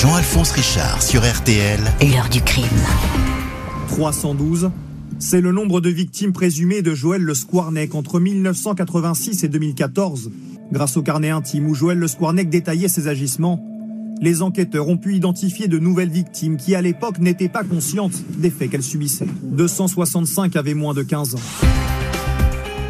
Jean-Alphonse Richard sur RTL. L'heure du crime. 312, c'est le nombre de victimes présumées de Joël Le Squarnec entre 1986 et 2014. Grâce au carnet intime où Joël Le Squarnec détaillait ses agissements, les enquêteurs ont pu identifier de nouvelles victimes qui à l'époque n'étaient pas conscientes des faits qu'elles subissaient. 265 avaient moins de 15 ans.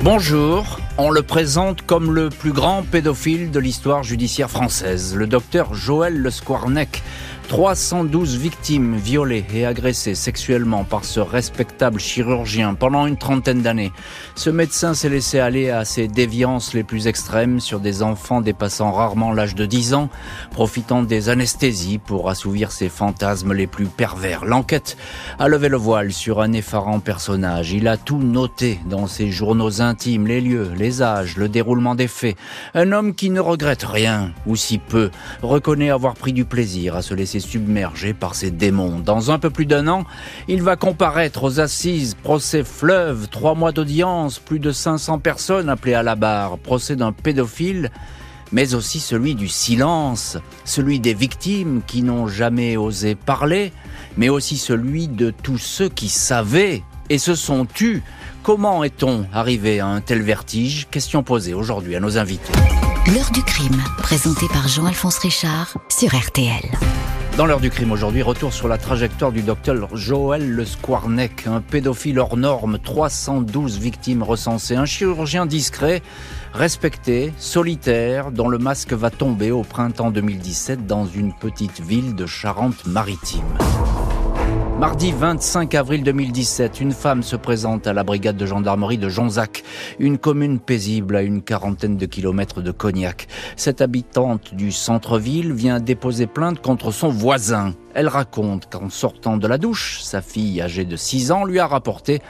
Bonjour, on le présente comme le plus grand pédophile de l'histoire judiciaire française, le docteur Joël Le Squarnec. 312 victimes violées et agressées sexuellement par ce respectable chirurgien pendant une trentaine d'années. Ce médecin s'est laissé aller à ses déviances les plus extrêmes sur des enfants dépassant rarement l'âge de 10 ans, profitant des anesthésies pour assouvir ses fantasmes les plus pervers. L'enquête a levé le voile sur un effarant personnage. Il a tout noté dans ses journaux intimes, les lieux, les âges, le déroulement des faits. Un homme qui ne regrette rien, ou si peu, reconnaît avoir pris du plaisir à se laisser submergé par ses démons. Dans un peu plus d'un an, il va comparaître aux assises, procès fleuve, trois mois d'audience, plus de 500 personnes appelées à la barre, procès d'un pédophile, mais aussi celui du silence, celui des victimes qui n'ont jamais osé parler, mais aussi celui de tous ceux qui savaient et se sont tus. Comment est-on arrivé à un tel vertige? Question posée aujourd'hui à nos invités. L'heure du crime, présentée par Jean-Alphonse Richard sur RTL. Dans l'heure du crime aujourd'hui, retour sur la trajectoire du docteur Joël Le Squarnec, un pédophile hors norme, 312 victimes recensées, un chirurgien discret, respecté, solitaire, dont le masque va tomber au printemps 2017 dans une petite ville de Charente-Maritime. Mardi 25 avril 2017, une femme se présente à la brigade de gendarmerie de Jonzac, une commune paisible à une quarantaine de kilomètres de Cognac. Cette habitante du centre-ville vient déposer plainte contre son voisin. Elle raconte qu'en sortant de la douche, sa fille âgée de 6 ans lui a rapporté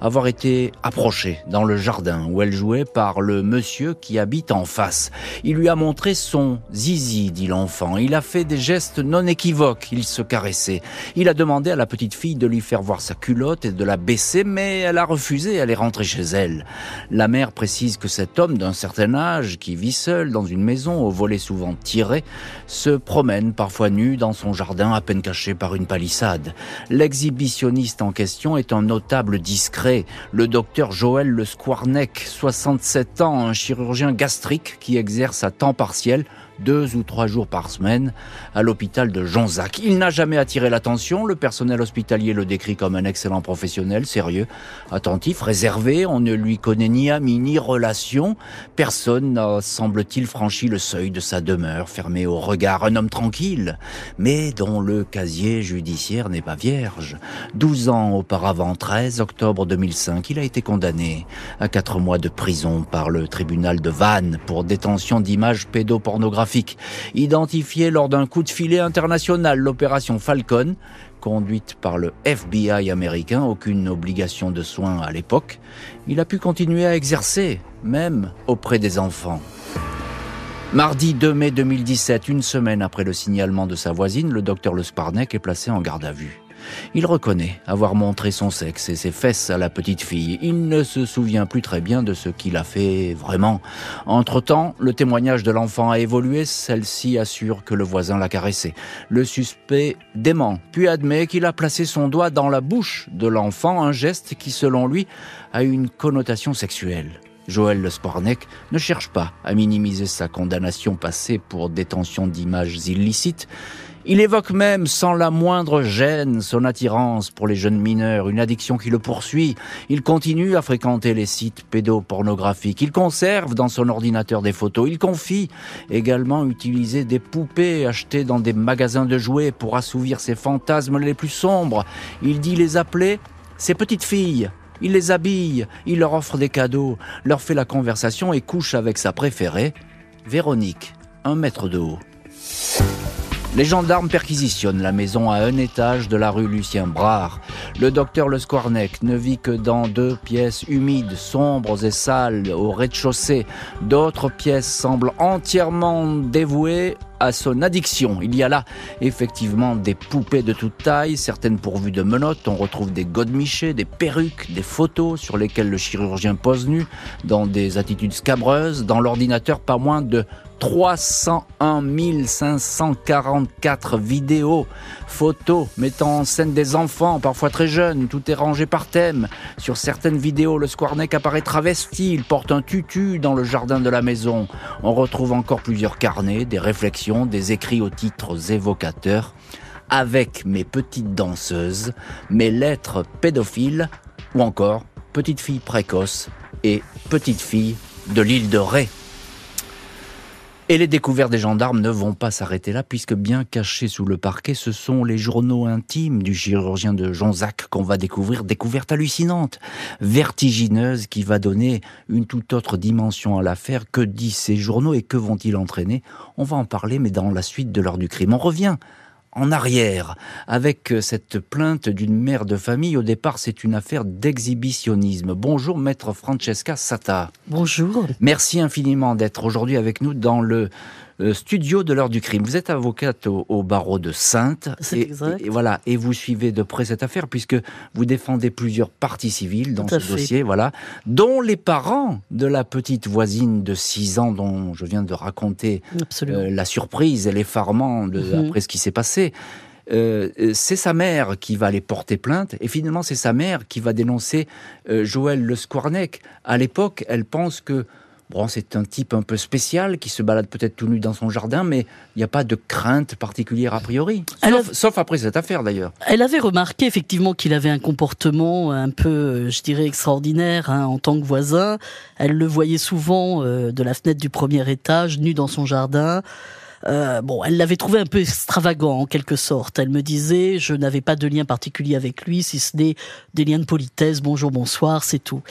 avoir été approchée dans le jardin où elle jouait par le monsieur qui habite en face. Il lui a montré son zizi, dit l'enfant. Il a fait des gestes non équivoques. Il se caressait. Il a demandé à la petite fille de lui faire voir sa culotte et de la baisser, mais elle a refusé. Elle est rentrée chez elle. La mère précise que cet homme d'un certain âge, qui vit seul dans une maison au volet souvent tiré, se promène parfois nu dans son jardin à peine caché par une palissade. L'exhibitionniste en question est un notable discret le docteur Joël Le Squarnec, 67 ans, un chirurgien gastrique qui exerce à temps partiel deux ou trois jours par semaine à l'hôpital de Jonzac. Il n'a jamais attiré l'attention, le personnel hospitalier le décrit comme un excellent professionnel, sérieux, attentif, réservé, on ne lui connaît ni ami ni relation, personne n'a, semble-t-il, franchi le seuil de sa demeure, fermé au regard, un homme tranquille, mais dont le casier judiciaire n'est pas vierge. Douze ans auparavant, 13 octobre 2005, il a été condamné à quatre mois de prison par le tribunal de Vannes pour détention d'images pédopornographiques Identifié lors d'un coup de filet international, l'opération Falcon, conduite par le FBI américain, aucune obligation de soins à l'époque, il a pu continuer à exercer, même auprès des enfants. Mardi 2 mai 2017, une semaine après le signalement de sa voisine, le docteur Le Sparnek est placé en garde à vue. Il reconnaît avoir montré son sexe et ses fesses à la petite fille. Il ne se souvient plus très bien de ce qu'il a fait vraiment. Entre-temps, le témoignage de l'enfant a évolué. Celle-ci assure que le voisin l'a caressé. Le suspect dément, puis admet qu'il a placé son doigt dans la bouche de l'enfant, un geste qui, selon lui, a une connotation sexuelle. Joël Le ne cherche pas à minimiser sa condamnation passée pour détention d'images illicites. Il évoque même sans la moindre gêne son attirance pour les jeunes mineurs, une addiction qui le poursuit. Il continue à fréquenter les sites pédopornographiques. Il conserve dans son ordinateur des photos. Il confie également utiliser des poupées achetées dans des magasins de jouets pour assouvir ses fantasmes les plus sombres. Il dit les appeler ses petites filles. Il les habille, il leur offre des cadeaux, leur fait la conversation et couche avec sa préférée, Véronique, un mètre de haut. Les gendarmes perquisitionnent la maison à un étage de la rue Lucien Brard. Le docteur Le Squarnec ne vit que dans deux pièces humides, sombres et sales au rez-de-chaussée. D'autres pièces semblent entièrement dévouées à son addiction. Il y a là effectivement des poupées de toute taille, certaines pourvues de menottes. On retrouve des godemichés, des perruques, des photos sur lesquelles le chirurgien pose nu, dans des attitudes scabreuses. Dans l'ordinateur, pas moins de 301 544 vidéos, photos mettant en scène des enfants, parfois très jeunes, tout est rangé par thème. Sur certaines vidéos, le Squarneck apparaît travesti, il porte un tutu dans le jardin de la maison. On retrouve encore plusieurs carnets, des réflexions, des écrits aux titres évocateurs. Avec mes petites danseuses, mes lettres pédophiles, ou encore petite fille précoce et petite fille de l'île de Ré. Et les découvertes des gendarmes ne vont pas s'arrêter là, puisque bien cachés sous le parquet, ce sont les journaux intimes du chirurgien de Jonzac qu'on va découvrir, découverte hallucinante, vertigineuse, qui va donner une toute autre dimension à l'affaire. Que disent ces journaux et que vont-ils entraîner? On va en parler, mais dans la suite de l'heure du crime. On revient en arrière avec euh, cette plainte d'une mère de famille. Au départ, c'est une affaire d'exhibitionnisme. Bonjour, maître Francesca Sata. Bonjour. Merci infiniment d'être aujourd'hui avec nous dans le euh, studio de l'heure du crime. Vous êtes avocate au, barreau de Sainte. C'est exact. Et, voilà, et vous suivez de près cette affaire puisque vous défendez plusieurs parties civiles dans ce dossier, voilà, dont les parents de la petite voisine de 6 ans dont je viens de raconter euh, la surprise et l'effarement mhm. après ce qui s'est passé. Euh, c'est sa mère qui va aller porter plainte et finalement c'est sa mère qui va dénoncer Joël Le Squarnec. À l'époque, elle pense que Bon, c'est un type un peu spécial qui se balade peut-être tout nu dans son jardin, mais il n'y a pas de crainte particulière a priori. Sauf, après cette affaire d'ailleurs. Elle avait remarqué effectivement qu'il avait un comportement un peu, je dirais, extraordinaire hein, en tant que voisin. Elle le voyait souvent euh, de la fenêtre du premier étage, nu dans son jardin. Euh, bon, elle l'avait trouvé un peu extravagant en quelque sorte. Elle me disait, je n'avais pas de lien particulier avec lui, si ce n'est des liens de politesse, bonjour, bonsoir, c'est tout.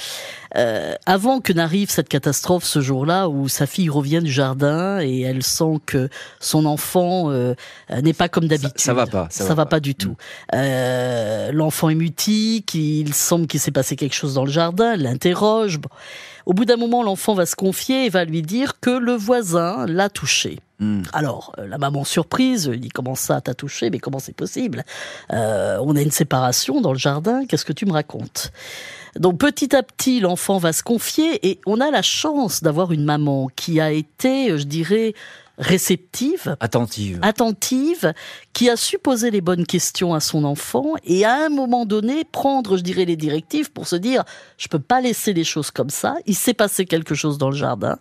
Euh, avant que n'arrive cette catastrophe ce jour-là où sa fille revient du jardin et elle sent que son enfant euh, n'est pas comme d'habitude. Ça, va pas. Ça, va, pas. du tout. Euh, L'enfant est mutique, il semble qu'il s'est passé quelque chose dans le jardin, elle l'interroge. Au bout d'un moment, l'enfant va se confier et va lui dire que le voisin l'a touché. Hmm. Alors, euh, la maman surprise, dit comment ça t'a touché? Mais comment c'est possible? Euh, On a une séparation dans le jardin, qu'est-ce que tu me racontes? Donc petit à petit, l'enfant va se confier et on a la chance d'avoir une maman qui a été, je dirais, réceptive, attentive, attentive, qui a su poser les bonnes questions à son enfant et à un moment donné prendre, je dirais, les directives pour se dire, je peux pas laisser les choses comme ça. Il s'est passé quelque chose dans le jardin.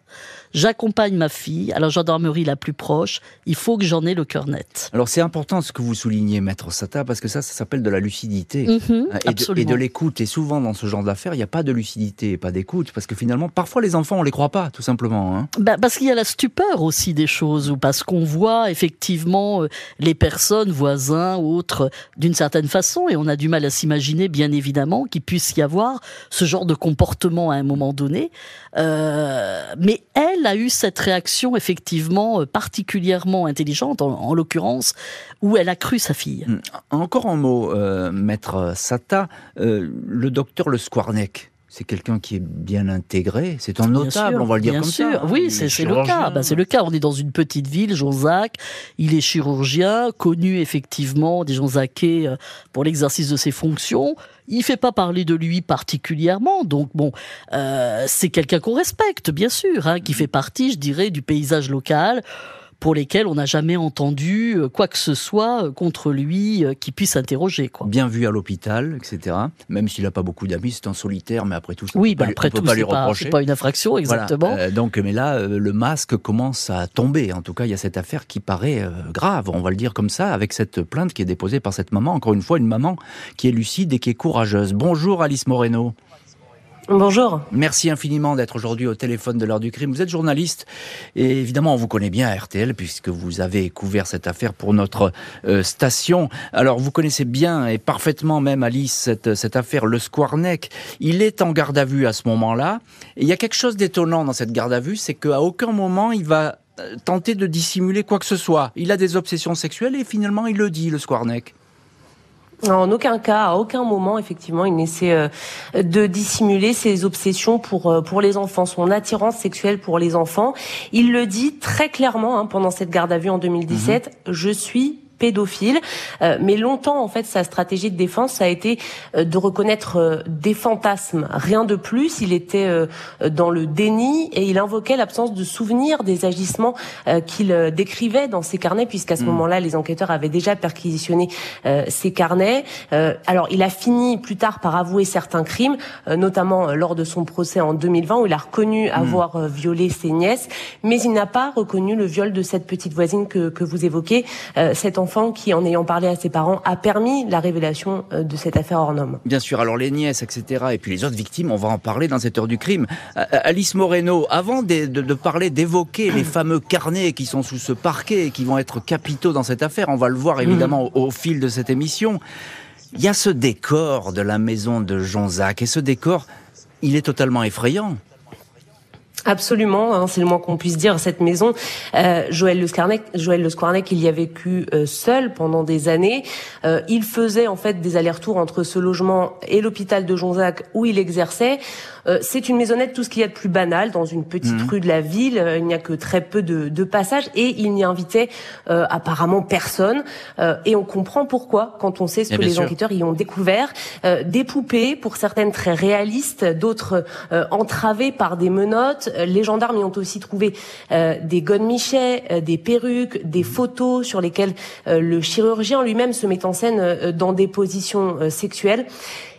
J'accompagne ma fille à la gendarmerie la plus proche. Il faut que j'en ai le cœur net. Alors c'est important ce que vous soulignez, maître Sata, parce que ça, ça s'appelle de la lucidité mhm, et, de, l'écoute. Et souvent dans ce genre d'affaires, il n'y a pas de lucidité et pas d'écoute, parce que finalement, parfois les enfants, on les croit pas, tout simplement. Hein. Bah, parce qu'il y a la stupeur aussi des choses, ou parce qu'on voit effectivement euh, les personnes, voisins, autres, d'une certaine façon, et on a du mal à s'imaginer, bien évidemment, qu'il puisse y avoir ce genre de comportement à un moment donné. Euh, mais elle, a eu cette réaction effectivement particulièrement intelligente, en, l'occurrence, où elle a cru sa fille. Hmm. Encore un mot, euh, maître Sata, euh, le docteur Le Squarnec c'est quelqu'un qui est bien intégré, c'est un notable, on va le dire comme sûr. ça. Oui, c'est le cas. Bah, c'est le cas. On est dans une petite ville, Jonzac. Il est chirurgien, connu effectivement des Jonzacais pour l'exercice de ses fonctions. Il fait pas parler de lui particulièrement, donc bon, euh, c'est quelqu'un qu'on respecte, bien sûr, hein, qui fait partie, je dirais, du paysage local pour lesquels on n'a jamais entendu euh, quoi que ce soit euh, contre lui euh, qui puisse interroger. Quoi. Bien vu à l'hôpital, etc. Même s'il n'a pas beaucoup d'amis, c'est un solitaire, mais après tout, ça oui, bah après tout, c'est pas, pas, une infraction, exactement. donc, mais là, le masque commence à tomber. En tout cas, il y a cette affaire qui paraît grave, on va le dire comme ça, avec cette plainte qui est déposée par cette maman. Encore une fois, une maman qui est lucide et qui est courageuse. Bonjour Alice Moreno. Bonjour. Merci infiniment d'être aujourd'hui au téléphone de l'heure du crime. Vous êtes journaliste et évidemment on vous connaît bien à RTL puisque vous avez couvert cette affaire pour notre euh, station. Alors vous connaissez bien et parfaitement même Alice cette, cette affaire Le Squarneck. Il est en garde à vue à ce moment-là. Et il y a quelque chose d'étonnant dans cette garde à vue, c'est qu'à aucun moment il va euh, tenter de dissimuler quoi que ce soit. Il a des obsessions sexuelles et finalement il le dit, le Squarneck. En aucun cas, à aucun moment, effectivement, il n'essaie euh, de dissimuler ses obsessions pour euh, pour les enfants, son attirance sexuelle pour les enfants. Il le dit très clairement hein, pendant cette garde à vue en 2017. Mhm. Je suis pédophile. Euh, mais longtemps, en fait, sa stratégie de défense, ça a été euh, de reconnaître euh, des fantasmes, rien de plus. Il était dans le déni et il invoquait l'absence de souvenirs des agissements qu'il décrivait dans ses carnets, puisqu'à ce hmm. moment-là, les enquêteurs avaient déjà perquisitionné ses carnets. alors, il a fini plus tard par avouer certains crimes, notamment lors de son procès en 2020, où il a reconnu hmm. avoir violé ses nièces, mais il n'a pas reconnu le viol de cette petite voisine que, que vous évoquez. Cet enfant qui, en ayant parlé à ses parents, a permis la révélation euh, de cette affaire hors norme. Bien sûr, alors les nièces, etc., et puis les autres victimes, on va en parler dans cette heure du crime. Alice Moreno, avant de, parler, d'évoquer les fameux carnets qui sont sous ce parquet et qui vont être capitaux dans cette affaire, on va le voir évidemment au, au fil de cette émission, il y a ce décor de la maison de Jean-Jacques, et ce décor, il est totalement effrayant. Absolument, hein, c'est le moins qu'on puisse dire. Cette maison, euh, Joël Le Scarnec, Joël Le Scarnec, il y a vécu euh, seul pendant des années. Euh, il faisait en fait des allers-retours entre ce logement et l'hôpital de Jonzac où il exerçait. Euh, c'est une maisonnette, tout ce qu'il y a de plus banal dans une petite mhm. rue de la ville. Euh, il n'y a que très peu de, de passages et il n'y invitait euh, apparemment personne. et on comprend pourquoi quand on sait ce que les enquêteurs y ont découvert. des poupées, pour certaines très réalistes, d'autres entravées par des menottes. Les gendarmes y ont aussi trouvé des godemichets, des perruques, des photos sur lesquelles le chirurgien lui-même se met en scène dans des positions sexuelles.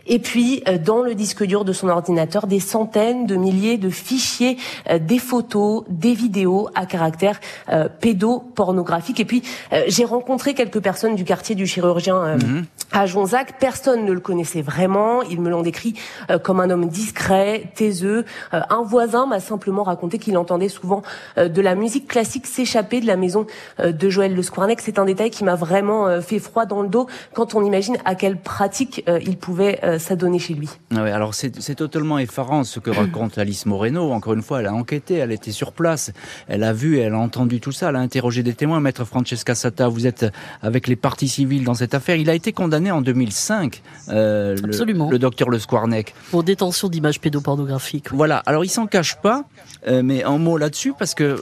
Et puis, euh, dans le disque dur de son ordinateur, des centaines de milliers de fichiers, euh, des photos, des vidéos à caractère euh, pédopornographique. Et puis, j'ai rencontré quelques personnes du quartier du chirurgien mhm. À Jonzac. Personne ne le connaissait vraiment. Ils me l'ont décrit comme un homme discret, taiseux. un voisin m'a simplement raconté qu'il entendait souvent de la musique classique s'échapper de la maison de Joël Le Squarnec. C'est un détail qui m'a vraiment fait froid dans le dos quand on imagine à quelle pratique il pouvait s'adonner chez lui. Ah alors c'est totalement effarant ce que raconte Alice Moreno. Encore une fois, elle a enquêté, elle était sur place, elle a vu, elle a entendu tout ça, elle a interrogé des témoins. Maître Francesca Sata, vous êtes avec les parties civiles dans cette affaire. Il a été condamné en 2005, euh, Absolument. Le, docteur Le Squarnec. Pour détention d'images pédopornographiques. Voilà, alors il s'en cache pas, euh, mais un mot là-dessus, parce que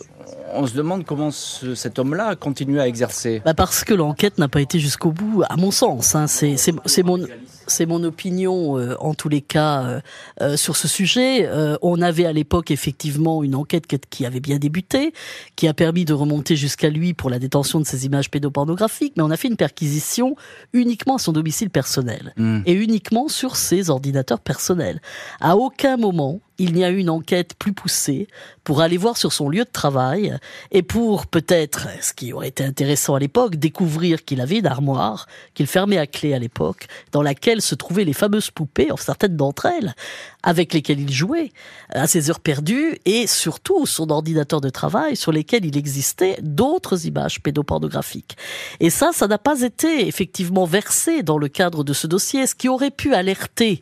on se demande comment cet homme-là a continué à exercer. Bah parce que l'enquête n'a pas été jusqu'au bout, à mon sens. Hein. C'est mon c'est mon opinion euh, en tous les cas euh, euh, sur ce sujet. on avait à l'époque effectivement une enquête qui avait bien débuté, qui a permis de remonter jusqu'à lui pour la détention de ces images pédopornographiques, mais on a fait une perquisition uniquement à son domicile personnel hmm. et uniquement sur ses ordinateurs personnels. À aucun moment il n'y a eu une enquête plus poussée pour aller voir sur son lieu de travail et pour peut-être, ce qui aurait été intéressant à l'époque, découvrir qu'il avait une armoire qu'il fermait à clé à l'époque, dans laquelle se trouvaient les fameuses poupées, certaines d'entre elles, avec lesquelles il jouait à ses heures perdues et surtout son ordinateur de travail sur lesquels il existait d'autres images pédopornographiques. Et ça, ça n'a pas été effectivement versé dans le cadre de ce dossier, ce qui aurait pu alerter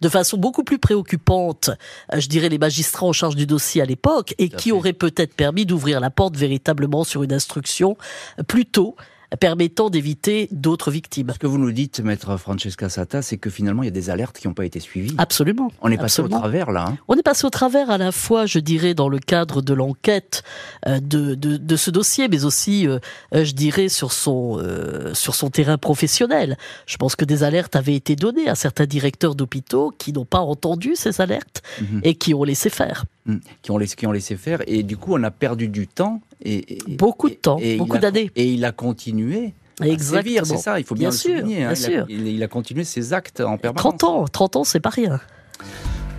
de façon beaucoup plus préoccupante, euh, je dirais, les magistrats en charge du dossier à l'époque, et qui aurait peut-être permis d'ouvrir la porte véritablement sur une instruction plus tôt permettant d'éviter d'autres victimes. Ce que vous nous dites, maître Francesca Sata, c'est que finalement, il y a des alertes qui n'ont pas été suivies. Absolument. On est passé au travers, là. Hein. On est passé au travers à la fois, je dirais, dans le cadre de l'enquête euh, de, de, de, ce dossier, mais aussi, euh, euh, je dirais, sur son, sur son terrain professionnel. Je pense que des alertes avaient été données à certains directeurs d'hôpitaux qui n'ont pas entendu ces alertes mhm. et qui ont laissé faire. Hmm. Qui, ont laissé, qui ont laissé faire. Et du coup, on a perdu du temps. Et, beaucoup de temps, beaucoup d'années. Et il a continué Exactement. C'est ça, il faut bien, le souligner. Hein. Il, a, continué ses actes en permanence. 30 ans, 30 ans, c'est pas rien.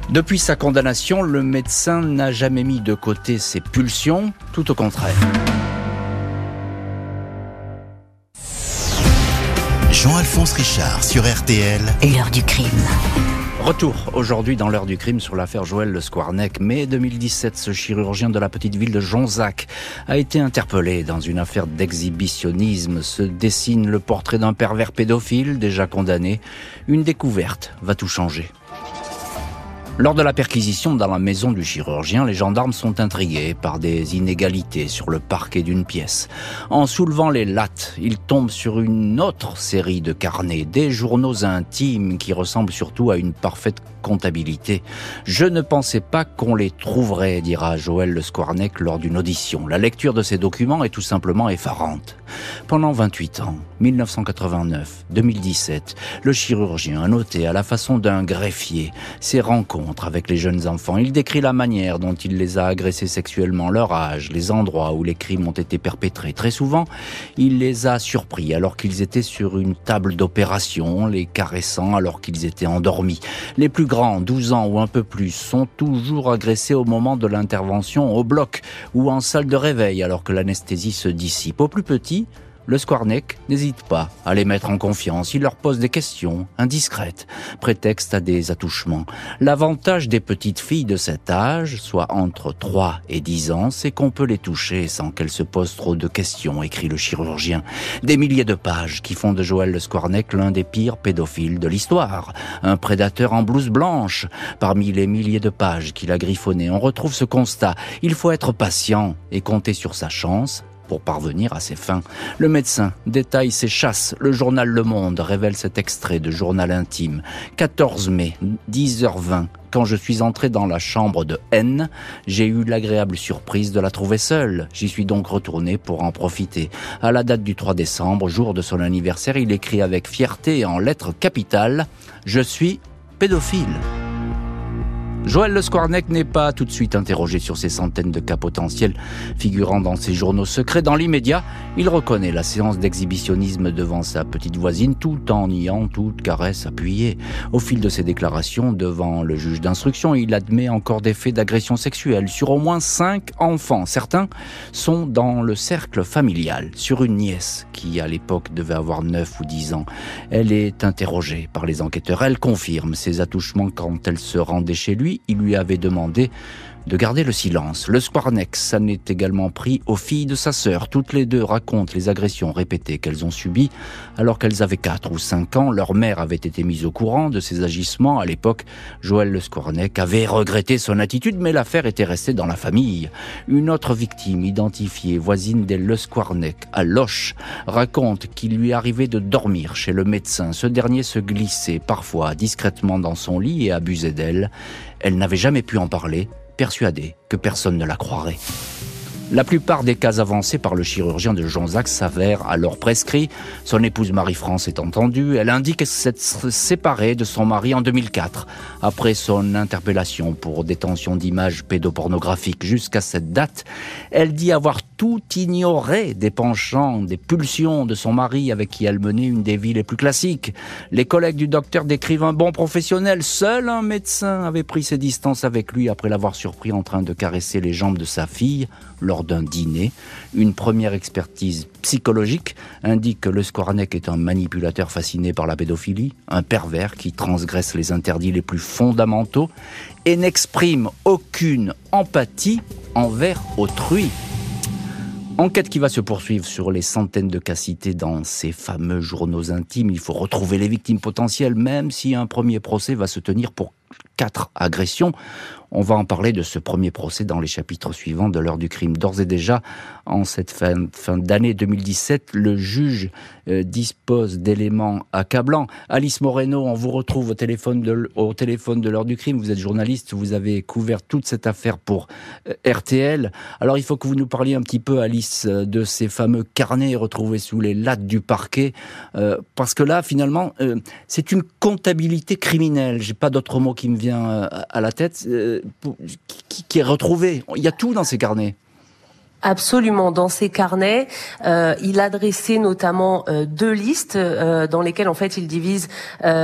Depuis sa condamnation, le médecin n'a jamais mis de côté ses pulsions, tout au contraire. Jean-Alphonse Richard sur RTL. L'heure du crime. Retour aujourd'hui dans l'heure du crime sur l'affaire Joël Le Squarnec. Mai 2017, ce chirurgien de la petite ville de Jonzac a été interpellé dans une affaire d'exhibitionnisme. Se dessine le portrait d'un pervers pédophile déjà condamné. Une découverte va tout changer. Lors de la perquisition dans la maison du chirurgien, les gendarmes sont intrigués par des inégalités sur le parquet d'une pièce. En soulevant les lattes, ils tombent sur une autre série de carnets, des journaux intimes qui ressemblent surtout à une parfaite comptabilité. Je ne pensais pas qu'on les trouverait, dira Joël Le Squarnec lors d'une audition. La lecture de ces documents est tout simplement effarante. Pendant 28 ans, 1989-2017, le chirurgien a noté à la façon d'un greffier ses rencontres avec les jeunes enfants. Il décrit la manière dont il les a agressés sexuellement, leur âge, les endroits où les crimes ont été perpétrés. Très souvent, il les a surpris alors qu'ils étaient sur une table d'opération, les caressant alors qu'ils étaient endormis. Les plus grands, 12 ans ou un peu plus, sont toujours agressés au moment de l'intervention au bloc ou en salle de réveil alors que l'anesthésie se dissipe. Au plus petit, le Squarneck n'hésite pas à les mettre en confiance. Il leur pose des questions indiscrètes, prétexte à des attouchements. L'avantage des petites filles de cet âge, soit entre 3 et 10 ans, c'est qu'on peut les toucher sans qu'elles se posent trop de questions, écrit le chirurgien. Des milliers de pages qui font de Joël le Squarneck l'un des pires pédophiles de l'histoire. Un prédateur en blouse blanche. Parmi les milliers de pages qu'il a griffonnées, on retrouve ce constat. Il faut être patient et compter sur sa chance pour parvenir à ses fins. Le médecin détaille ses chasses. Le journal Le Monde révèle cet extrait de journal intime. 14 mai, 10h20. Quand je suis entré dans la chambre de N, j'ai eu l'agréable surprise de la trouver seule. J'y suis donc retourné pour en profiter. À la date du 3 décembre, jour de son anniversaire, il écrit avec fierté en lettres capitales Je suis pédophile. Joël Le Squarnec n'est pas tout de suite interrogé sur ces centaines de cas potentiels figurant dans ses journaux secrets. Dans l'immédiat, il reconnaît la séance d'exhibitionnisme devant sa petite voisine tout en niant toute caresse appuyée. Au fil de ses déclarations devant le juge d'instruction, il admet encore des faits d'agression sexuelle sur au moins cinq enfants. Certains sont dans le cercle familial. Sur une nièce qui, à l'époque, devait avoir 9 ou 10 ans, elle est interrogée par les enquêteurs. Elle confirme ses attouchements quand elle se rendait chez lui il lui avait demandé de garder le silence. Le Squarnex s'en est également pris aux filles de sa sœur. Toutes les deux racontent les agressions répétées qu'elles ont subies alors qu'elles avaient 4 ou 5 ans. Leur mère avait été mise au courant de ces agissements. À l'époque, Joël Le Squarneck avait regretté son attitude, mais l'affaire était restée dans la famille. Une autre victime, identifiée voisine des Le Squarneck, à Loche, raconte qu'il lui arrivait de dormir chez le médecin. Ce dernier se glissait parfois discrètement dans son lit et abusait d'elle. Elle n'avait jamais pu en parler, persuadée que personne ne la croirait. La plupart des cas avancés par le chirurgien de Jonzac s'avèrent alors prescrits. Son épouse Marie-France est entendue. Elle indique s'être séparée de son mari en 2004, après son interpellation pour détention d'images pédopornographiques. Jusqu'à cette date, elle dit avoir tout ignoré des penchants, des pulsions de son mari avec qui elle menait une des vies les plus classiques. Les collègues du docteur décrivent un bon professionnel. Seul un médecin avait pris ses distances avec lui après l'avoir surpris en train de caresser les jambes de sa fille lors d'un dîner. Une première expertise psychologique indique que le Skornek est un manipulateur fasciné par la pédophilie, un pervers qui transgresse les interdits les plus fondamentaux et n'exprime aucune empathie envers autrui. Enquête qui va se poursuivre sur les centaines de cas cités dans ces fameux journaux intimes. Il faut retrouver les victimes potentielles, même si un premier procès va se tenir pour quatre agressions. On va en parler de ce premier procès dans les chapitres suivants de l'heure du crime. D'ores et déjà, en cette fin, d'année 2017, le juge euh, dispose d'éléments accablants. Alice Moreno, on vous retrouve au téléphone de, au téléphone de l'heure du crime. Vous êtes journaliste, vous avez couvert toute cette affaire pour euh, RTL. Alors il faut que vous nous parliez un petit peu, Alice, euh, de ces fameux carnets retrouvés sous les lattes du parquet, parce que là, finalement, c'est une comptabilité criminelle. J'ai pas d'autre mot qui me vient à la tête qui, est retrouvé. Il y a tout dans ces carnets. Absolument. Dans ces carnets, euh, il a dressé notamment euh, deux listes euh, dans lesquelles en fait il divise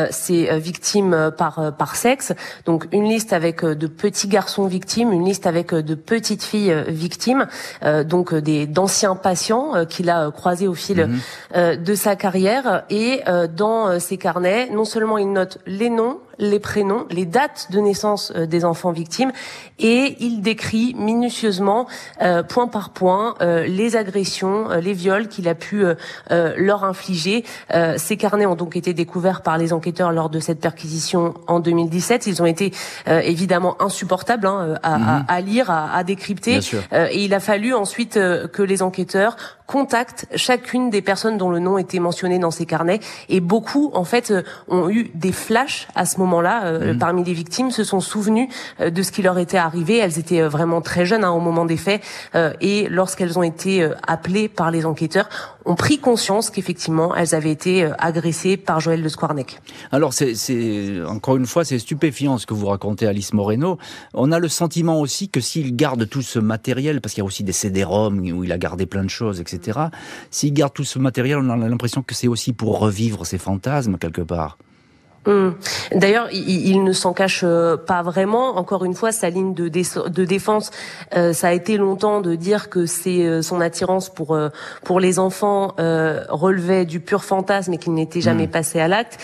ses victimes par par sexe. Donc une liste avec de petits garçons victimes, une liste avec de petites filles victimes. donc des d'anciens patients qu'il a croisés au fil mhm. de sa carrière. Et dans ces carnets, non seulement il note les noms, les prénoms, les dates de naissance euh, des enfants victimes et il décrit minutieusement, euh, point par point, euh, les agressions, les viols qu'il a pu leur infliger. ces carnets ont donc été découverts par les enquêteurs lors de cette perquisition en 2017. Ils ont été évidemment insupportables hein, à, mhm. à, lire, à, à décrypter. et il a fallu ensuite que les enquêteurs contactent chacune des personnes dont le nom était mentionné dans ces carnets. Et beaucoup, en fait, ont eu des flashs à ce moment-là. Mhm. Parmi les victimes se sont souvenus de ce qui leur était arrivées. Elles étaient euh, vraiment très jeunes hein, au moment des faits euh, et lorsqu'elles ont été euh, appelées par les enquêteurs, ont pris conscience qu'effectivement elles avaient été agressées par Joël de Squarnec. Alors c'est encore une fois c'est stupéfiant ce que vous racontez Alice Moreno. On a le sentiment aussi que s'il garde tout ce matériel, parce qu'il y a aussi des CD-ROM où il a gardé plein de choses, etc. S'il garde tout ce matériel, on a l'impression que c'est aussi pour revivre ses fantasmes quelque part. Hum. D'ailleurs, il, ne s'en cache euh, pas vraiment. Encore une fois, sa ligne de, de défense, euh, ça a été longtemps de dire que c'est euh, son attirance pour pour les enfants relevait du pur fantasme et qu'il n'était jamais hum. passé à l'acte.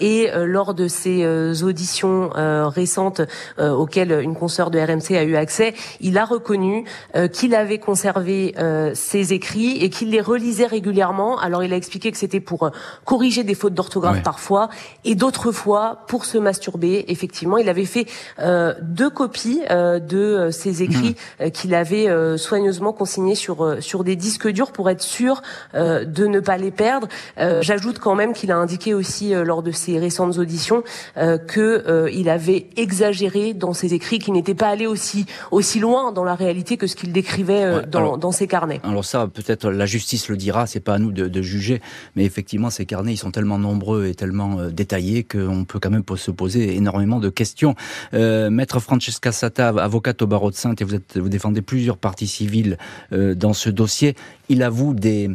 et lors de ces auditions récentes auxquelles une consoeur de RMC a eu accès, il a reconnu qu'il avait conservé ses écrits et qu'il les relisait régulièrement. Alors, il a expliqué que c'était pour corriger des fautes d'orthographe parfois et d'autres autrefois pour se masturber. Effectivement, il avait fait euh, deux copies euh, de ses euh, écrits mmh. qu'il avait soigneusement consignés sur sur des disques durs pour être sûr de ne pas les perdre. J'ajoute quand même qu'il a indiqué aussi lors de ses récentes auditions que il avait exagéré dans ses écrits, qu'il n'était pas allé aussi aussi loin dans la réalité que ce qu'il décrivait dans, dans ses carnets. Alors ça, peut-être la justice le dira, c'est pas à nous de, de, juger, mais effectivement, ces carnets, ils sont tellement nombreux et tellement détaillés qu'on peut quand même se poser énormément de questions. Euh, Maître Francesca Sata, avocate au barreau de Sainte, et vous, êtes, vous défendez plusieurs parties civiles euh, dans ce dossier. Il avoue des,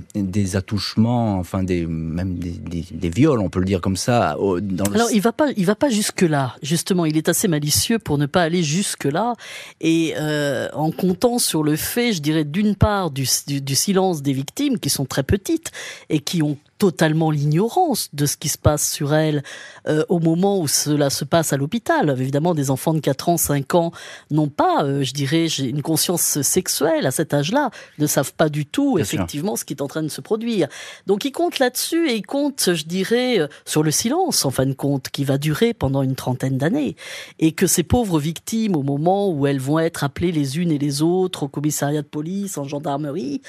attouchements, enfin des, même des, viols, on peut le dire comme ça. Dans Alors il va pas, il va pas jusque là. Justement, il est assez malicieux pour ne pas aller jusque là. Et euh, en comptant sur le fait, je dirais d'une part du, silence des victimes qui sont très petites et qui ont totalement l'ignorance de ce qui se passe sur elle euh, au moment où cela se passe à l'hôpital. Évidemment, des enfants de 4 ans, 5 ans n'ont pas, euh, je dirais, une conscience sexuelle à cet âge-là, ne savent pas du tout effectivement ce qui est en train de se produire. Donc ils comptent là-dessus et ils comptent, je dirais, euh, sur le silence en fin de compte, qui va durer pendant une trentaine d'années. Et que ces pauvres victimes, au moment où elles vont être appelées les unes et les autres au commissariat de police, en gendarmerie,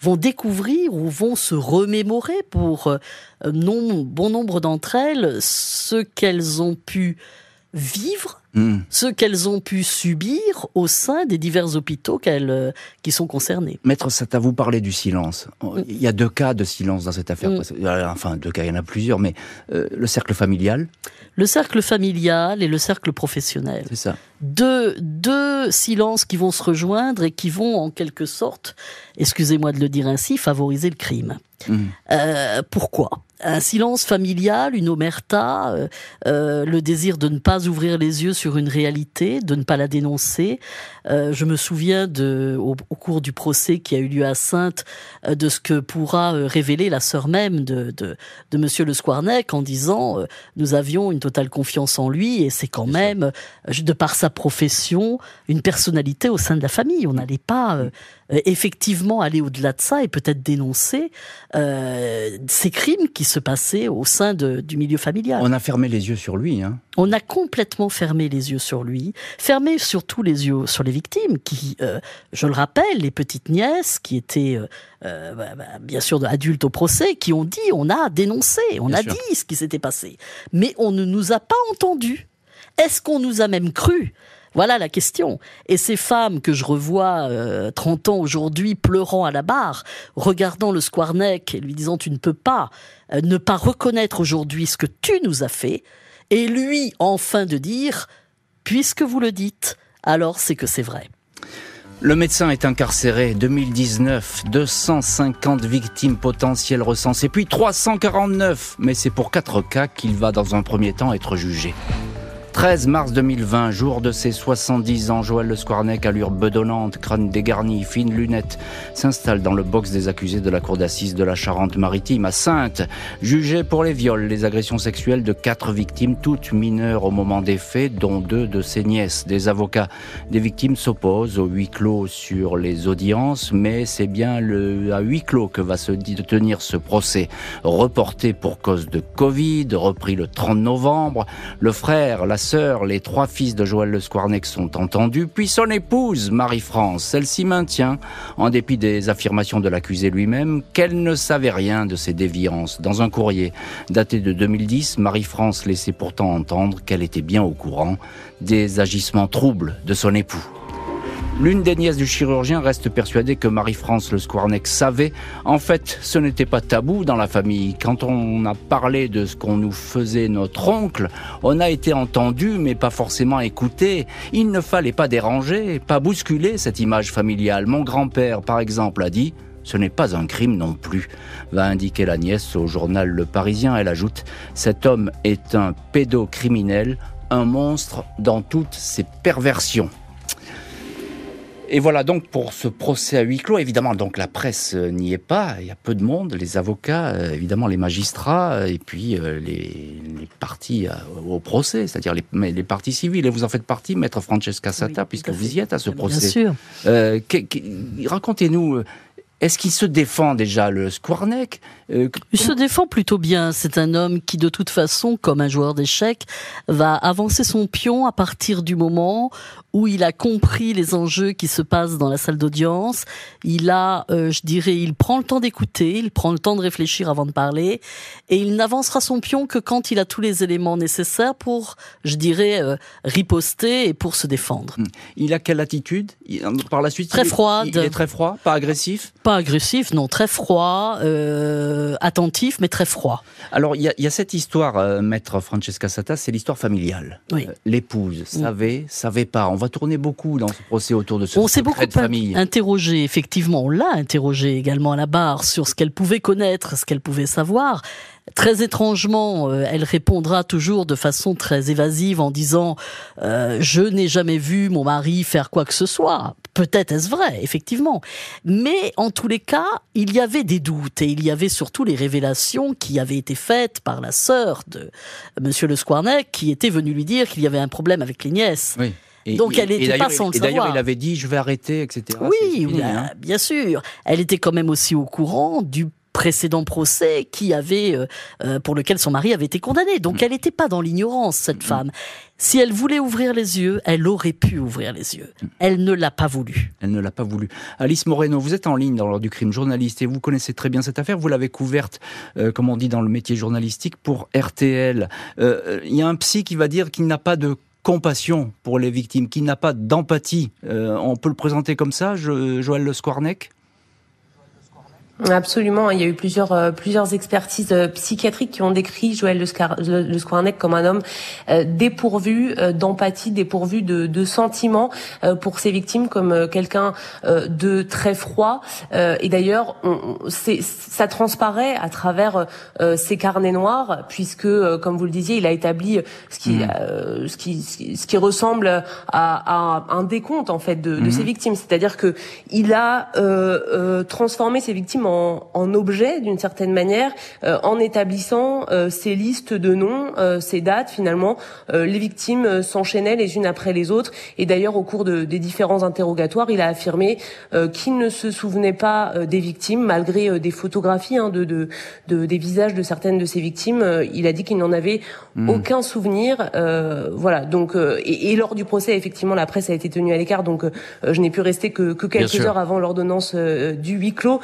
vont découvrir ou vont se remémorer pour euh, non, bon nombre d'entre elles ce qu'elles ont pu vivre, hmm. ce qu'elles ont pu subir au sein des divers hôpitaux qu'elles, euh, qui sont concernés. Maître à vous parler du silence. Hmm. Il y a deux cas de silence dans cette affaire. Hmm. Enfin, deux cas, il y en a plusieurs, mais euh, le cercle familial? Le cercle familial et le cercle professionnel. C'est ça. Deux, deux silences qui vont se rejoindre et qui vont en quelque sorte, excusez-moi de le dire ainsi, favoriser le crime. Euh, pourquoi? Un silence familial, une omerta, euh, euh, le désir de ne pas ouvrir les yeux sur une réalité, de ne pas la dénoncer. Euh, je me souviens de, au, cours du procès qui a eu lieu à Sainte, de ce que pourra révéler la sœur même de, de, de Monsieur Le Squarnec en disant nous avions une totale confiance en lui et c'est quand même, de par sa profession, une personnalité au sein de la famille. On n'allait pas effectivement aller au-delà de ça et peut-être dénoncer ces crimes qui se passait au sein du milieu familial. On a fermé les yeux sur lui. Hein. On a complètement fermé les yeux sur lui, fermé surtout les yeux sur les victimes, qui, euh, je le rappelle, les petites nièces qui étaient euh, euh, bah, bah, bien sûr adultes au procès, qui ont dit, on a dénoncé, on a dit ce qui s'était passé, mais on ne nous a pas entendus. Est-ce qu'on nous a même cru? Voilà la question. Et ces femmes que je revois 30 ans aujourd'hui pleurant à la barre, regardant le Squarneck et lui disant tu ne peux pas euh, ne pas reconnaître aujourd'hui ce que tu nous as fait, et lui enfin de dire, puisque vous le dites, alors c'est que c'est vrai. Le médecin est incarcéré. 2019, 250 victimes potentielles recensées, puis 349. Mais c'est pour quatre cas qu'il va dans un premier temps être jugé. 13 mars 2020, jour de ses 70 ans, Joël Le Squarnec, allure bedonnante, crâne dégarni, fine lunette, s'installe dans le box des accusés de la cour d'assises de la Charente-Maritime à Sainte, jugé pour les viols, les agressions sexuelles de quatre victimes, toutes mineures au moment des faits, dont deux de ses nièces. Des avocats des victimes s'opposent au huis clos sur les audiences, mais c'est bien le, à huis clos que va se tenir ce procès, reporté pour cause de Covid, repris le 30 novembre. Le frère, la les trois fils de Joël Le Squarnec sont entendus, puis son épouse, Marie-France. Celle-ci maintient, en dépit des affirmations de l'accusé lui-même, qu'elle ne savait rien de ces déviances. Dans un courrier daté de 2010, Marie-France laissait pourtant entendre qu'elle était bien au courant des agissements troubles de son époux. L'une des nièces du chirurgien reste persuadée que Marie-France Le Squarnec savait. En fait, ce n'était pas tabou dans la famille. Quand on a parlé de ce qu'on nous faisait notre oncle, on a été entendu, mais pas forcément écouté. Il ne fallait pas déranger, pas bousculer cette image familiale. Mon grand-père, par exemple, a dit ce n'est pas un crime non plus, va indiquer la nièce au journal Le Parisien. Elle ajoute Cet homme est un pédocriminel, un monstre dans toutes ses perversions. Et voilà donc pour ce procès à huis clos. Évidemment, donc la presse euh, n'y est pas. Il y a peu de monde, les avocats, euh, évidemment les magistrats, euh, et puis les, parties au procès, c'est-à-dire les, les, parties civiles. Et vous en faites partie, maître Francesca Sata, puisque vous y êtes à ce procès. Bien sûr. Racontez-nous est-ce qu'il se défend déjà, le Squarneck euh, Il se défend plutôt bien. C'est un homme qui, de toute façon, comme un joueur d'échecs, va avancer son pion à partir du moment où il a compris les enjeux qui se passent dans la salle d'audience. Il a, euh, je dirais, il prend le temps d'écouter, il prend le temps de réfléchir avant de parler, et il n'avancera son pion que quand il a tous les éléments nécessaires pour, je dirais, euh, riposter et pour se défendre. Hmm. Il a quelle attitude? Par la suite, très froide. il est très froid, pas agressif? Pas agressif, non, très froid, euh, attentif, mais très froid. Alors, il y, a cette histoire, euh, maître Francesca Sata, c'est l'histoire familiale. Oui. Euh, l'épouse savait, savait pas. On va tourner beaucoup dans ce procès autour de ce on s'est beaucoup de famille. interrogé, effectivement, on l'a interrogé également à la barre sur ce qu'elle pouvait connaître, ce qu'elle pouvait savoir. Très étrangement, euh, elle répondra toujours de façon très évasive en disant euh, Je n'ai jamais vu mon mari faire quoi que ce soit. Peut-être est-ce vrai, effectivement. Mais en tous les cas, il y avait des doutes et il y avait surtout les révélations qui avaient été faites par la sœur de Monsieur Le Squarnec qui était venue lui dire qu'il y avait un problème avec les nièces. Oui. Donc elle n'était pas sans le savoir. Et d'ailleurs, il avait dit je vais arrêter, etc. Oui, hein. bien sûr. Elle était quand même aussi au courant du précédent procès qui avait euh, euh, pour lequel son mari avait été condamné. Donc mm. elle n'était pas dans l'ignorance cette mm. femme. Si elle voulait ouvrir les yeux, elle aurait pu ouvrir les yeux. Mm. Elle ne l'a pas voulu. Elle ne l'a pas voulu. Alice Moreno, vous êtes en ligne dans l'ordre du crime journaliste et vous connaissez très bien cette affaire. Vous l'avez couverte, euh, comme on dit dans le métier journalistique, pour RTL. Il y a un psy qui va dire qu'il n'a pas de compassion pour les victimes, qu'il n'a pas d'empathie. on peut le présenter comme ça, Joël Le Squarnec Absolument, il y a eu plusieurs euh, plusieurs expertises euh, psychiatriques qui ont décrit Joël Le, Scar Le, comme un homme euh, dépourvu d'empathie, dépourvu de, de sentiments pour ses victimes, comme quelqu'un de très froid. et d'ailleurs, ça transparaît à travers ses carnets noirs, puisque, comme vous le disiez, il a établi ce qui mmh. ce qui ce qui ressemble à, à un décompte en fait de, de mmh. ses victimes, c'est-à-dire que il a transformé ses victimes en, objet d'une certaine manière, euh, en établissant euh, ces listes de noms, euh, ces dates. Finalement, les victimes s'enchaînaient les unes après les autres. Et d'ailleurs, au cours de, des différents interrogatoires, il a affirmé qu'il ne se souvenait pas des victimes, malgré des photographies hein, de, de, de, des visages de certaines de ces victimes. il a dit qu'il n'en avait hmm. aucun souvenir. voilà. Donc, et, et, lors du procès, effectivement, la presse a été tenue à l'écart. Donc, je n'ai pu rester que, que quelques heures avant l'ordonnance du huis clos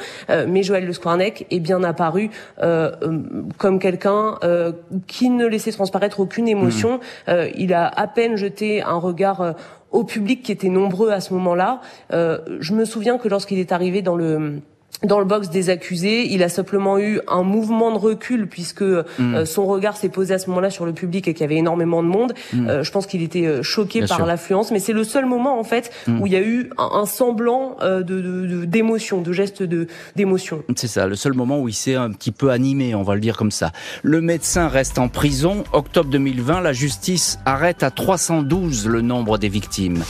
mais Joël Le Squarnec est bien apparu euh, euh, comme quelqu'un euh, qui ne laissait transparaître aucune émotion. Mmh. il a à peine jeté un regard au public qui était nombreux à ce moment-là. je me souviens que lorsqu'il est arrivé dans le dans le box des accusés. Il a simplement eu un mouvement de recul puisque euh, mm. son regard s'est posé à ce moment-là sur le public et qu'il y avait énormément de monde. Mm. Euh, je pense qu'il était euh, choqué par l'affluence, mais c'est le seul moment en fait mm. où il y a eu un, semblant de d'émotion, de, de, geste de d'émotion. C'est ça, le seul moment où il s'est un petit peu animé, on va le dire comme ça. Le médecin reste en prison. Octobre 2020, la justice arrête à 312 le nombre des victimes.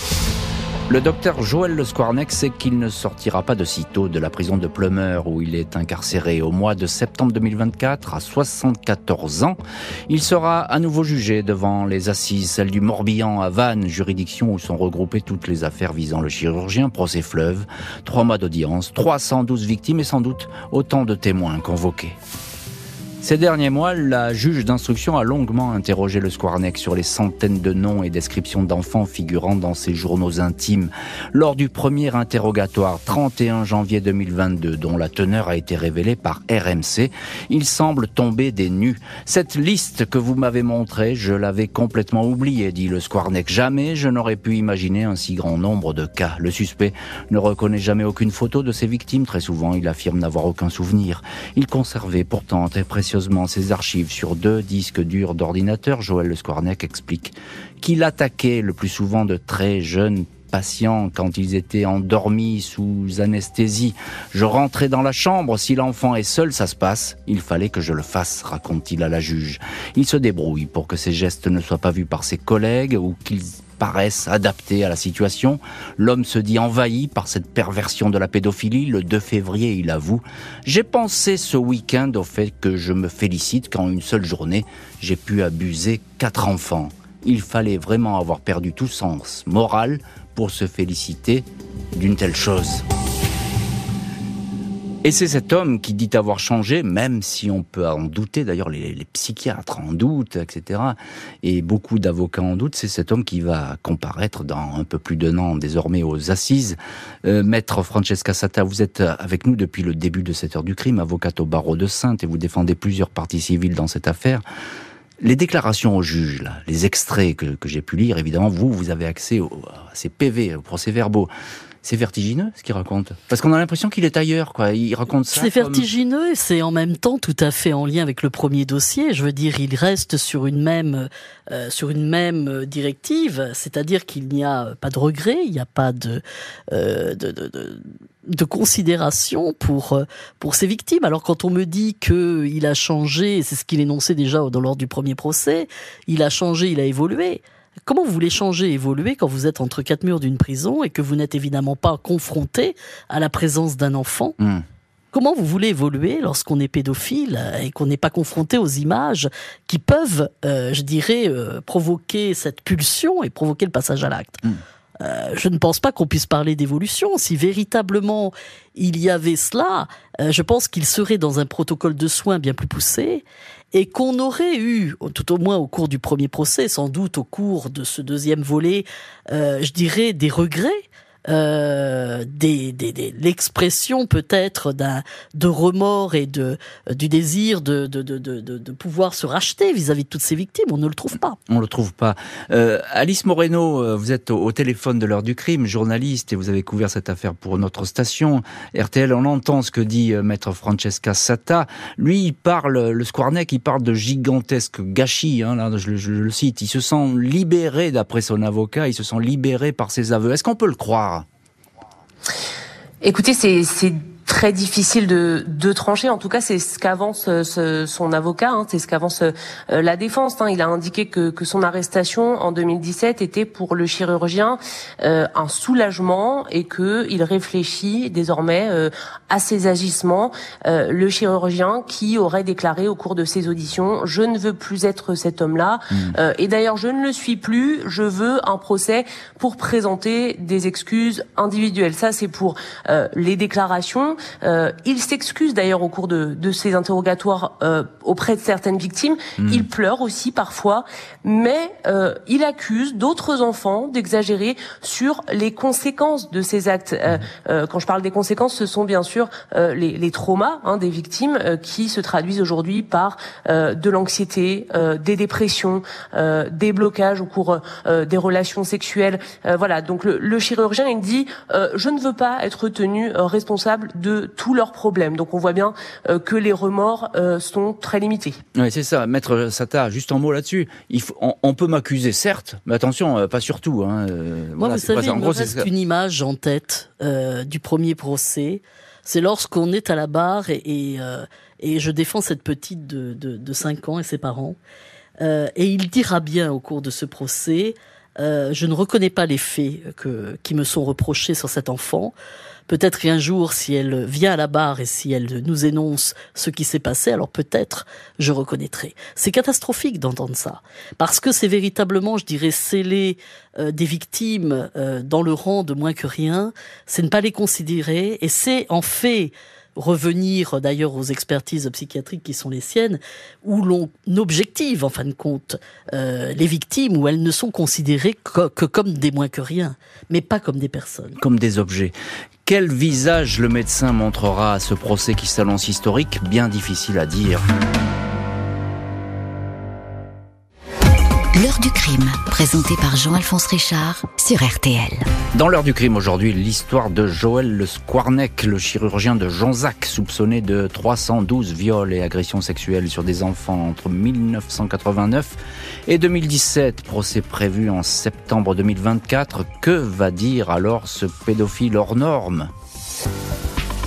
Le docteur Joël Le Squarnec sait qu'il ne sortira pas de sitôt de la prison de Plumeur où il est incarcéré au mois de septembre 2024 à 74 ans. Il sera à nouveau jugé devant les assises, celles du Morbihan à Vannes, juridiction où sont regroupées toutes les affaires visant le chirurgien, procès fleuve, trois mois d'audience, 312 victimes et sans doute autant de témoins convoqués. Ces derniers mois, la juge d'instruction a longuement interrogé le Squarnec sur les centaines de noms et descriptions d'enfants figurant dans ses journaux intimes. Lors du premier interrogatoire, 31 janvier 2022, dont la teneur a été révélée par RMC, il semble tomber des nues. Cette liste que vous m'avez montrée, je l'avais complètement oubliée, dit le Squarnec. Jamais je n'aurais pu imaginer un si grand nombre de cas. Le suspect ne reconnaît jamais aucune photo de ses victimes. Très souvent, il affirme n'avoir aucun souvenir. Il conservait pourtant très ses archives sur deux disques durs d'ordinateur, Joël Le Squarnec explique qu'il attaquait le plus souvent de très jeunes patients quand ils étaient endormis sous anesthésie. Je rentrais dans la chambre, si l'enfant est seul, ça se passe. Il fallait que je le fasse, raconte-t-il à la juge. Il se débrouille pour que ses gestes ne soient pas vus par ses collègues ou qu'ils paraissent adaptés à la situation. L'homme se dit envahi par cette perversion de la pédophilie. Le 2 février, il avoue J'ai pensé ce week-end au fait que je me félicite qu'en une seule journée, j'ai pu abuser quatre enfants. Il fallait vraiment avoir perdu tout sens moral pour se féliciter d'une telle chose. Et c'est cet homme qui dit avoir changé, même si on peut en douter, d'ailleurs les, psychiatres en doutent, etc. Et beaucoup d'avocats en doutent, c'est cet homme qui va comparaître dans un peu plus d'un an désormais aux assises. Euh, Maître Francesca Sata, vous êtes avec nous depuis le début de cette heure du crime, avocate au barreau de Sainte, et vous défendez plusieurs parties civiles dans cette affaire. Les déclarations au juge, là, les extraits que, que j'ai pu lire, évidemment, vous, vous avez accès à ces PV, aux procès-verbaux c'est vertigineux ce qu'il raconte. Parce qu'on a l'impression qu'il est ailleurs, quoi. Il raconte ça. C'est vertigineux et c'est en même temps tout à fait en lien avec le premier dossier. Je veux dire, il reste sur une même, euh, sur une même directive, c'est-à-dire qu'il n'y a pas de regret, il n'y a pas de, euh, de, de, de de considération pour euh, pour ses victimes. Alors quand on me dit que il a changé, c'est ce qu'il énonçait déjà dans lors du premier procès, il a changé, il a évolué. Comment vous voulez changer, évoluer quand vous êtes entre quatre murs d'une prison et que vous n'êtes évidemment pas confronté à la présence d'un enfant? Hmm. Comment vous voulez évoluer lorsqu'on est pédophile et qu'on n'est pas confronté aux images qui peuvent, euh, je dirais, euh, provoquer cette pulsion et provoquer le passage à l'acte? Hmm. euh, je ne pense pas qu'on puisse parler d'évolution. Si véritablement il y avait cela, je pense qu'il serait dans un protocole de soins bien plus poussé et qu'on aurait eu, tout au moins au cours du premier procès, sans doute au cours de ce deuxième volet, euh, je dirais des regrets euh, des, des, l'expression peut-être d'un de remords et de du désir de de, de, de, de pouvoir se racheter vis-à-vis de toutes ces victimes. On ne le trouve pas. On le trouve pas. Euh, Alice Moreno, euh, vous êtes au, téléphone de l'heure du crime, journaliste, et vous avez couvert cette affaire pour notre station RTL. On entend ce que dit euh, maître Francesca Sata. Lui, il parle, le Squarnec, il parle de gigantesque gâchis. Hein, là, je, je le cite. Il se sent libéré d'après son avocat. Il se sent libéré par ses aveux. Est-ce qu'on peut le croire? Écoutez, c'est très difficile de, de trancher. En tout cas, c'est ce qu'avance euh, son avocat, hein, c'est ce qu'avance euh, la défense. Hein. Il a indiqué que, que, son arrestation en 2017 était pour le chirurgien euh, un soulagement et que il réfléchit désormais à ses agissements. le chirurgien qui aurait déclaré au cours de ses auditions :« Je ne veux plus être cet homme-là. Mmh. et d'ailleurs, je ne le suis plus. Je veux un procès pour présenter des excuses individuelles. » Ça, c'est pour les déclarations. Euh, il s'excuse d'ailleurs au cours de, de ces interrogatoires euh, auprès de certaines victimes. Hmm. Il pleure aussi parfois, mais euh, il accuse d'autres enfants d'exagérer sur les conséquences de ces actes. Hmm. quand je parle des conséquences, ce sont bien sûr les, les, traumas hein, des victimes qui se traduisent aujourd'hui par de l'anxiété, des dépressions, des blocages au cours des relations sexuelles. voilà. Donc le, le chirurgien il dit je ne veux pas être tenu responsable de tous leurs problèmes. Donc on voit bien que les remords sont très limités. Oui, c'est ça. Maître Sata, juste un mot là-dessus. On, peut m'accuser, certes, mais attention, pas surtout. Hein. Moi, vous savez, il me reste une image en tête du premier procès. C'est lorsqu'on est à la barre et, et, je défends cette petite de, de, de 5 ans et ses parents. Euh, et il dira bien au cours de ce procès, euh, je ne reconnais pas les faits que, qui me sont reprochés sur cet enfant. Peut-être qu'un jour, si elle vient à la barre et si elle nous énonce ce qui s'est passé, alors peut-être je reconnaîtrai. C'est catastrophique d'entendre ça, parce que c'est véritablement, je dirais, sceller euh, des victimes dans le rang de moins que rien, c'est ne pas les considérer, et c'est en fait revenir d'ailleurs aux expertises psychiatriques qui sont les siennes, où l'on objective en fin de compte euh, les victimes, où elles ne sont considérées que, que, comme des moins que rien, mais pas comme des personnes. Comme des objets. Quel visage le médecin montrera à ce procès qui s'annonce historique Bien difficile à dire. L'heure du crime, présenté par Jean-Alphonse Richard sur RTL. Dans l'heure du crime aujourd'hui, l'histoire de Joël Le Squarnec, le chirurgien de Jonzac, soupçonné de 312 viols et agressions sexuelles sur des enfants entre 1989 et 2017. Procès prévu en septembre 2024. Que va dire alors ce pédophile hors norme?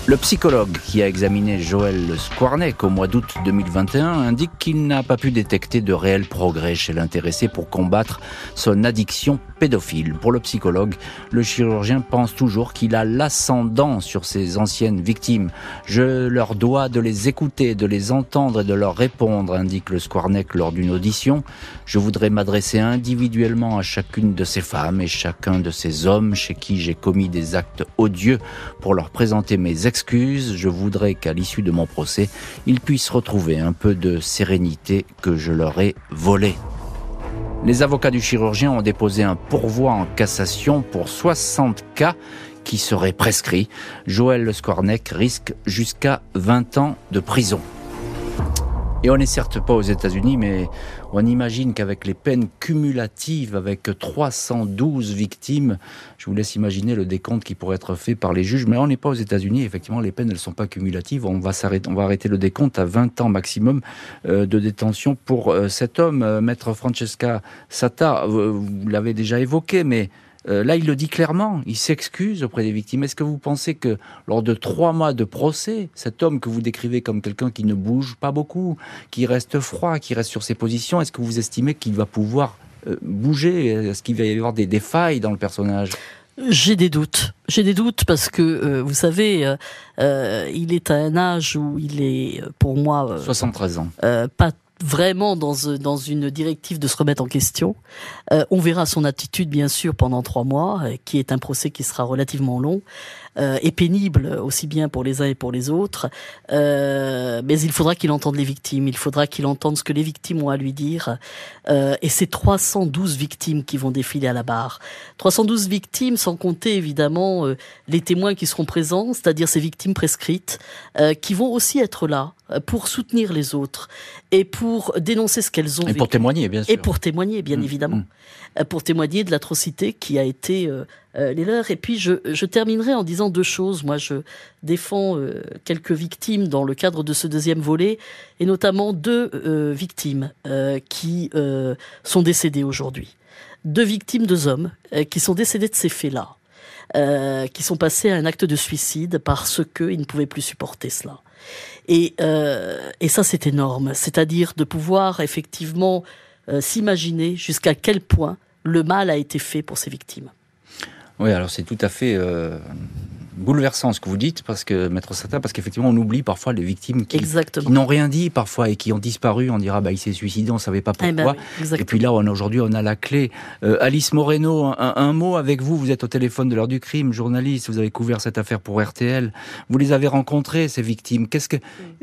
Le psychologue qui a examiné Joël Squarneck au mois d'août 2021 indique qu'il n'a pas pu détecter de réels progrès chez l'intéressé pour combattre son addiction pédophile. Pour le psychologue, le chirurgien pense toujours qu'il a l'ascendant sur ses anciennes victimes. Je leur dois de les écouter, de les entendre et de leur répondre, indique le Squarneck lors d'une audition. Je voudrais m'adresser individuellement à chacune de ces femmes et chacun de ces hommes chez qui j'ai commis des actes odieux pour leur présenter mes je voudrais qu'à l'issue de mon procès, ils puissent retrouver un peu de sérénité que je leur ai volé. Les avocats du chirurgien ont déposé un pourvoi en cassation pour 60 cas qui seraient prescrits. Joël Le Scornec risque jusqu'à 20 ans de prison. Et on n'est certes pas aux États-Unis, mais on imagine qu'avec les peines cumulatives, avec 312 victimes, je vous laisse imaginer le décompte qui pourrait être fait par les juges. Mais on n'est pas aux États-Unis. Effectivement, les peines, elles sont pas cumulatives. On va on va arrêter le décompte à 20 ans maximum euh, de détention pour euh, cet homme, euh, maître Francesca Sata. Vous l'avez déjà évoqué, mais euh, là, il le dit clairement, il s'excuse auprès des victimes. Est-ce que vous pensez que lors de trois mois de procès, cet homme que vous décrivez comme quelqu'un qui ne bouge pas beaucoup, qui reste froid, qui reste sur ses positions, est-ce que vous estimez qu'il va pouvoir euh, bouger? Est-ce qu'il va y avoir des, failles dans le personnage? J'ai des doutes. J'ai des doutes parce que euh, vous savez, il est à un âge où il est, pour moi, 73 ans, pas vraiment dans, euh, dans une directive de se remettre en question. Euh, on verra son attitude, bien sûr, pendant trois mois, euh, qui est un procès qui sera relativement long euh, et pénible, aussi bien pour les uns et pour les autres. Euh, mais il faudra qu'il entende les victimes, il faudra qu'il entende ce que les victimes ont à lui dire. Euh, et c'est 312 victimes qui vont défiler à la barre. 312 victimes, sans compter évidemment euh, les témoins qui seront présents, c'est-à-dire ces victimes prescrites, qui vont aussi être là pour soutenir les autres et pour dénoncer ce qu'elles ont et pour témoigner bien sûr et pour témoigner bien mmh, évidemment mmh. pour témoigner de l'atrocité qui a été euh, les leurs et puis je, je, terminerai en disant deux choses moi je défends euh, quelques victimes dans le cadre de ce deuxième volet et notamment deux euh, victimes qui sont décédées aujourd'hui deux victimes deux hommes qui sont décédés de ces faits-là euh, qui sont passés à un acte de suicide parce qu'ils ne pouvaient plus supporter cela. Et, euh, et ça, c'est énorme. C'est-à-dire de pouvoir effectivement euh, s'imaginer jusqu'à quel point le mal a été fait pour ces victimes. Oui, alors c'est tout à fait euh, bouleversant ce que vous dites, parce que maître Sata, parce qu'effectivement on oublie parfois les victimes qui, n'ont rien dit parfois et qui ont disparu. On dira bah il s'est suicidé, on savait pas eh ben pourquoi. et puis là, aujourd'hui, on a la clé. Euh, Alice Moreno, un, mot avec vous. Vous êtes au téléphone de l'heure du crime, journaliste. Vous avez couvert cette affaire pour RTL. Vous les avez rencontrées ces victimes. Qu'est-ce que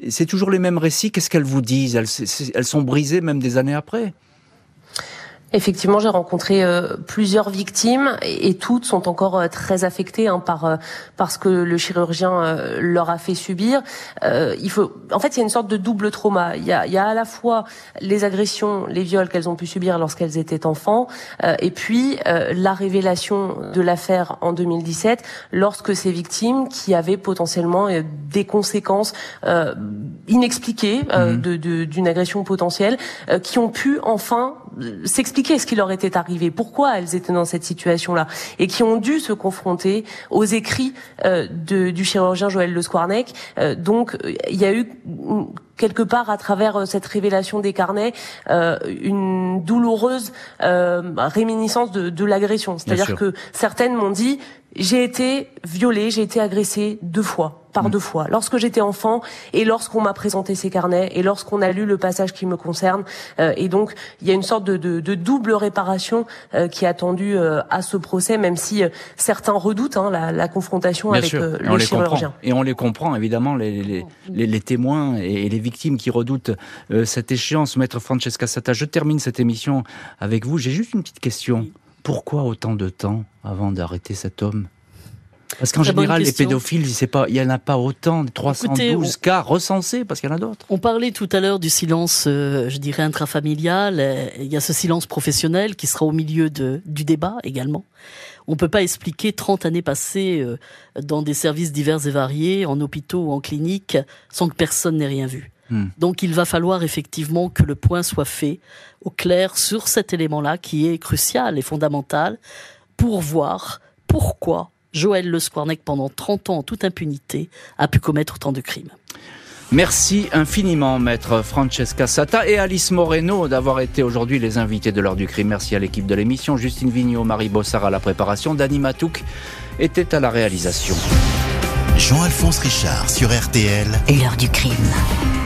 c'est toujours les mêmes récits? Qu'est-ce qu'elles vous disent? Elles, elles sont brisées même des années après. Effectivement, j'ai rencontré euh, plusieurs victimes et, toutes sont encore euh, très affectées hein, par euh, parce que le chirurgien leur a fait subir. il faut, en fait, il y a une sorte de double trauma. Il y a, il y a à la fois les agressions, les viols qu'elles ont pu subir lorsqu'elles étaient enfants, et puis la révélation de l'affaire en 2017, lorsque ces victimes qui avaient potentiellement des conséquences inexpliquées mmh. de d'une agression potentielle, qui ont pu enfin s'expliquer ce qui leur était arrivé, pourquoi elles étaient dans cette situation-là, et qui ont dû se confronter aux écrits euh, de, du chirurgien Joël Le Squarnec. Euh, donc, il y a eu quelque part à travers euh, cette révélation des carnets euh, une douloureuse euh, réminiscence de, de l'agression. C'est-à-dire que certaines m'ont dit j'ai été violée, j'ai été agressée deux fois, par mm. deux fois, lorsque j'étais enfant et lorsqu'on m'a présenté ces carnets et lorsqu'on a lu le passage qui me concerne. Euh, et donc, il y a une sorte de, de, de double réparation euh, qui est attendue euh, à ce procès, même si certains redoutent hein, la, la, confrontation avec le chirurgien. Et on les comprend, évidemment, les, les, les, les témoins et les victimes qui redoutent euh, cette échéance. Maître Francesca Sata, je termine cette émission avec vous. J'ai juste une petite question. Pourquoi autant de temps avant d'arrêter cet homme? Parce qu'en général, les pédophiles, pas, il n'y en a pas autant, 312 cas recensés, parce qu'il y en a d'autres. On parlait tout à l'heure du silence, euh, je dirais, intrafamilial. Il y a ce silence professionnel qui sera au milieu de, du débat également. On peut pas expliquer 30 années passées euh, dans des services divers et variés, en hôpitaux ou en cliniques, sans que personne n'ait rien vu. Hmm. Donc il va falloir effectivement que le point soit fait au clair sur cet élément-là qui est crucial et fondamental pour voir pourquoi Joël Le Squarnec, pendant 30 ans en toute impunité, a pu commettre autant de crimes. Merci infiniment, maître Francesca Sata et Alice Moreno d'avoir été aujourd'hui les invités de l'heure du crime. Merci à l'équipe de l'émission, Justine Vignot, Marie Bossard à la préparation, Dani Matouk était à la réalisation. Jean-Alphonse Richard sur RTL. L'heure du crime.